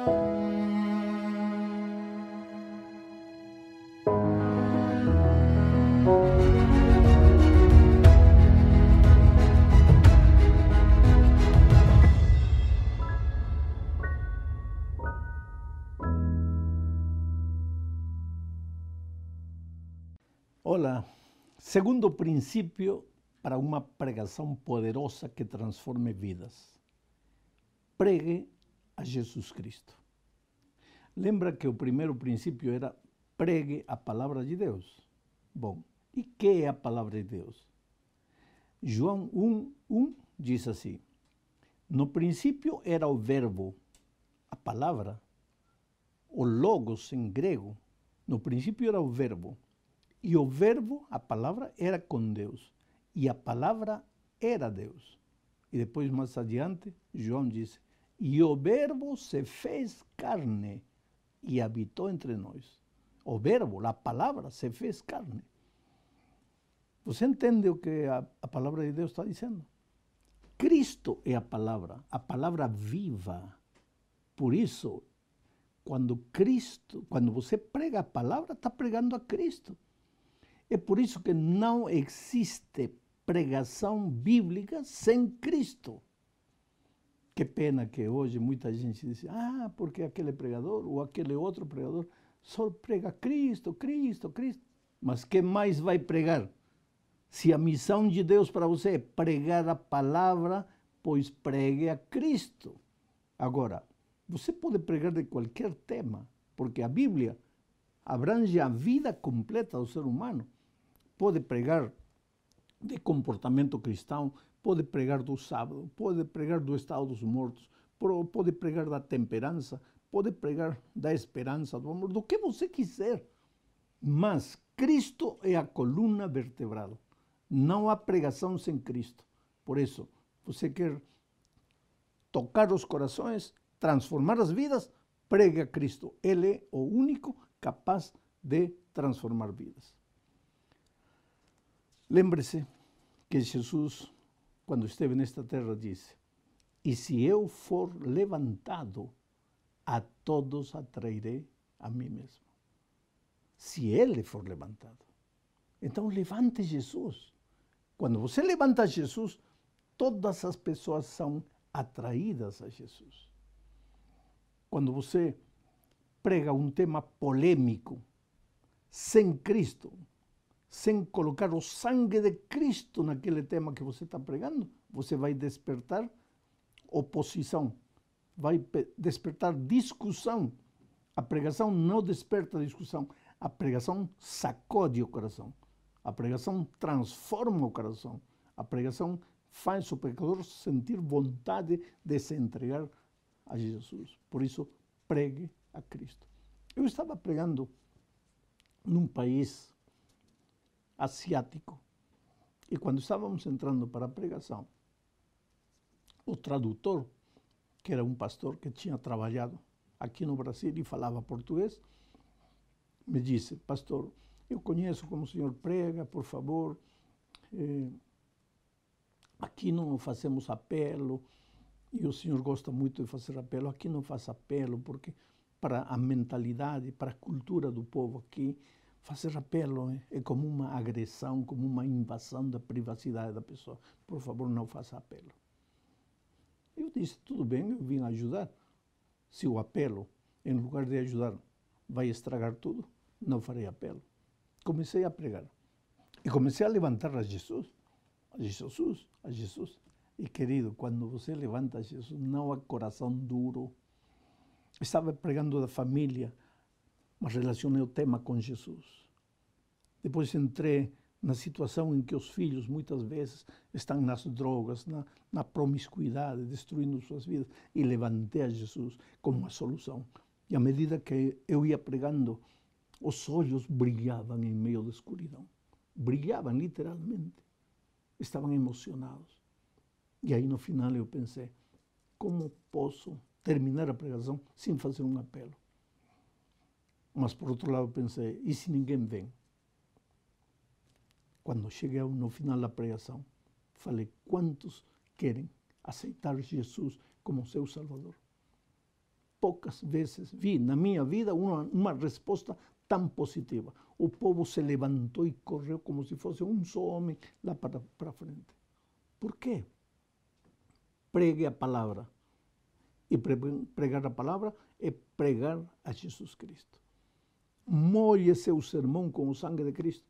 Olá. Segundo princípio para uma pregação poderosa que transforme vidas. Pregue a Jesus Cristo. Lembra que o primeiro princípio era pregue a palavra de Deus. Bom, e que é a palavra de Deus? João 1, 1 diz assim: No princípio era o Verbo, a palavra, o Logos em grego. No princípio era o Verbo. E o Verbo, a palavra, era com Deus. E a palavra era Deus. E depois, mais adiante, João diz: E o Verbo se fez carne e habitou entre nós. O Verbo, a palavra, se fez carne. Você entende o que a, a palavra de Deus está dizendo? Cristo é a palavra, a palavra viva. Por isso, quando Cristo, quando você prega a palavra, está pregando a Cristo. É por isso que não existe pregação bíblica sem Cristo. Que pena que hoje muita gente diz, ah, porque aquele pregador ou aquele outro pregador só prega Cristo, Cristo, Cristo. Mas que mais vai pregar? Se a missão de Deus para você é pregar a palavra, pois pregue a Cristo. Agora, você pode pregar de qualquer tema, porque a Bíblia abrange a vida completa do ser humano pode pregar de comportamento cristão, pode pregar do sábado, pode pregar do estado dos mortos, pode pregar da temperança, pode pregar da esperança, do amor, do que você quiser. Mas Cristo é a coluna vertebral. Não há pregação sem Cristo. Por isso, você quer tocar os corações, transformar as vidas, pregue a Cristo. Ele é o único capaz de transformar vidas. Lembre-se que Jesus, quando esteve nesta terra, disse: E se eu for levantado, a todos atrairei a mim mesmo. Se ele for levantado. Então, levante Jesus. Quando você levanta Jesus, todas as pessoas são atraídas a Jesus. Quando você prega um tema polêmico, sem Cristo, sem colocar o sangue de Cristo naquele tema que você está pregando, você vai despertar oposição, vai despertar discussão. A pregação não desperta discussão, a pregação sacode o coração. A pregação transforma o coração. A pregação faz o pecador sentir vontade de se entregar a Jesus. Por isso, pregue a Cristo. Eu estava pregando num país asiático. E quando estávamos entrando para a pregação, o tradutor, que era um pastor que tinha trabalhado aqui no Brasil e falava português, me disse: Pastor, eu conheço como o senhor prega, por favor. Eh, aqui não fazemos apelo, e o senhor gosta muito de fazer apelo. Aqui não faz apelo, porque para a mentalidade, para a cultura do povo aqui, Fazer apelo é como uma agressão, como uma invasão da privacidade da pessoa. Por favor, não faça apelo. Eu disse, tudo bem, eu vim ajudar. Se o apelo, em lugar de ajudar, vai estragar tudo, não farei apelo. Comecei a pregar. E comecei a levantar a Jesus. A Jesus, a Jesus. E querido, quando você levanta Jesus, não há coração duro. Estava pregando da família, mas relacionei o tema com Jesus. Depois entrei na situação em que os filhos muitas vezes estão nas drogas, na, na promiscuidade, destruindo suas vidas, e levantei a Jesus como uma solução. E à medida que eu ia pregando, os olhos brilhavam em meio da escuridão. Brilhavam literalmente. Estavam emocionados. E aí no final eu pensei, como posso terminar a pregação sem fazer um apelo? Mas por outro lado pensei, e se ninguém vem? Quando cheguei no final da pregação, falei, quantos querem aceitar Jesus como seu Salvador? poucas vezes vi na minha vida uma, uma resposta tão positiva. O povo se levantou e correu como se fosse um só homem lá para, frente. Por quê? Pregue a palavra. E pregar a palavra é pregar a Jesus Cristo. Molhe seu sermão com o sangue de Cristo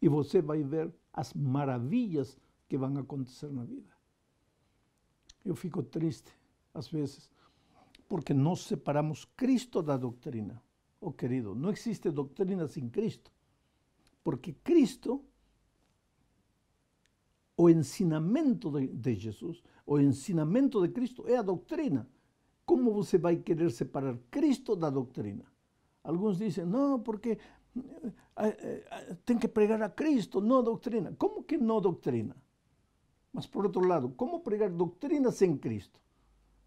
e você vai ver as maravilhas que vão acontecer na vida. Eu fico triste, às vezes, porque nós separamos Cristo da doutrina. Oh, querido, não existe doutrina sem Cristo, porque Cristo, o ensinamento de, de Jesus, o ensinamento de Cristo é a doutrina. Como você vai querer separar Cristo da doutrina? Alguns dizem, não, porque tem que pregar a Cristo, não a doutrina. Como que não doutrina? Mas, por outro lado, como pregar doutrina sem Cristo?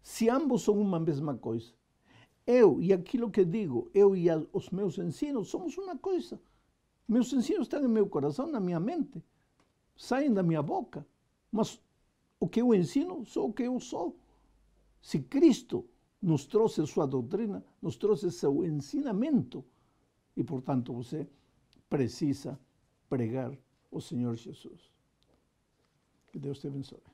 Se ambos são uma mesma coisa. Eu e aquilo que digo, eu e os meus ensinos, somos uma coisa. Meus ensinos estão no meu coração, na minha mente, saem da minha boca. Mas o que eu ensino, sou o que eu sou. Se Cristo nos trouxe sua doutrina, nos trouxe seu ensinamento, e portanto você precisa pregar o Senhor Jesus. Que Deus te abençoe.